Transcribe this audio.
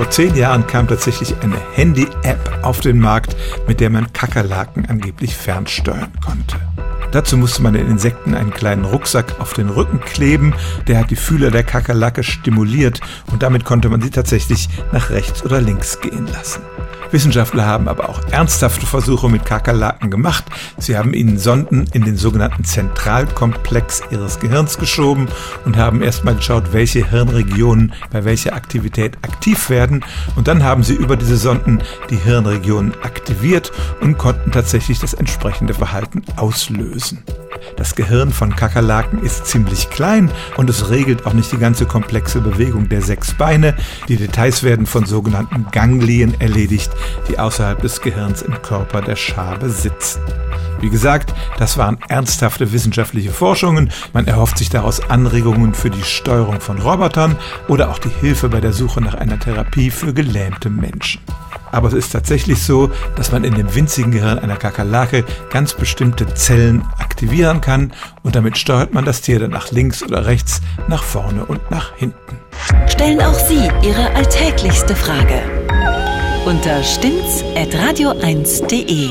Vor zehn Jahren kam tatsächlich eine Handy-App auf den Markt, mit der man Kakerlaken angeblich fernsteuern konnte. Dazu musste man den Insekten einen kleinen Rucksack auf den Rücken kleben, der hat die Fühler der Kakerlake stimuliert und damit konnte man sie tatsächlich nach rechts oder links gehen lassen. Wissenschaftler haben aber auch ernsthafte Versuche mit Kakerlaken gemacht. Sie haben ihnen Sonden in den sogenannten Zentralkomplex ihres Gehirns geschoben und haben erstmal geschaut, welche Hirnregionen bei welcher Aktivität aktiv werden. Und dann haben sie über diese Sonden die Hirnregionen aktiviert und konnten tatsächlich das entsprechende Verhalten auslösen. Das Gehirn von Kakerlaken ist ziemlich klein und es regelt auch nicht die ganze komplexe Bewegung der sechs Beine. Die Details werden von sogenannten Ganglien erledigt, die außerhalb des Gehirns im Körper der Schabe sitzen. Wie gesagt, das waren ernsthafte wissenschaftliche Forschungen. Man erhofft sich daraus Anregungen für die Steuerung von Robotern oder auch die Hilfe bei der Suche nach einer Therapie für gelähmte Menschen. Aber es ist tatsächlich so, dass man in dem winzigen Gehirn einer Kakerlake ganz bestimmte Zellen aktivieren kann und damit steuert man das Tier dann nach links oder rechts, nach vorne und nach hinten. Stellen auch Sie Ihre alltäglichste Frage unter stimmt's at radio1.de.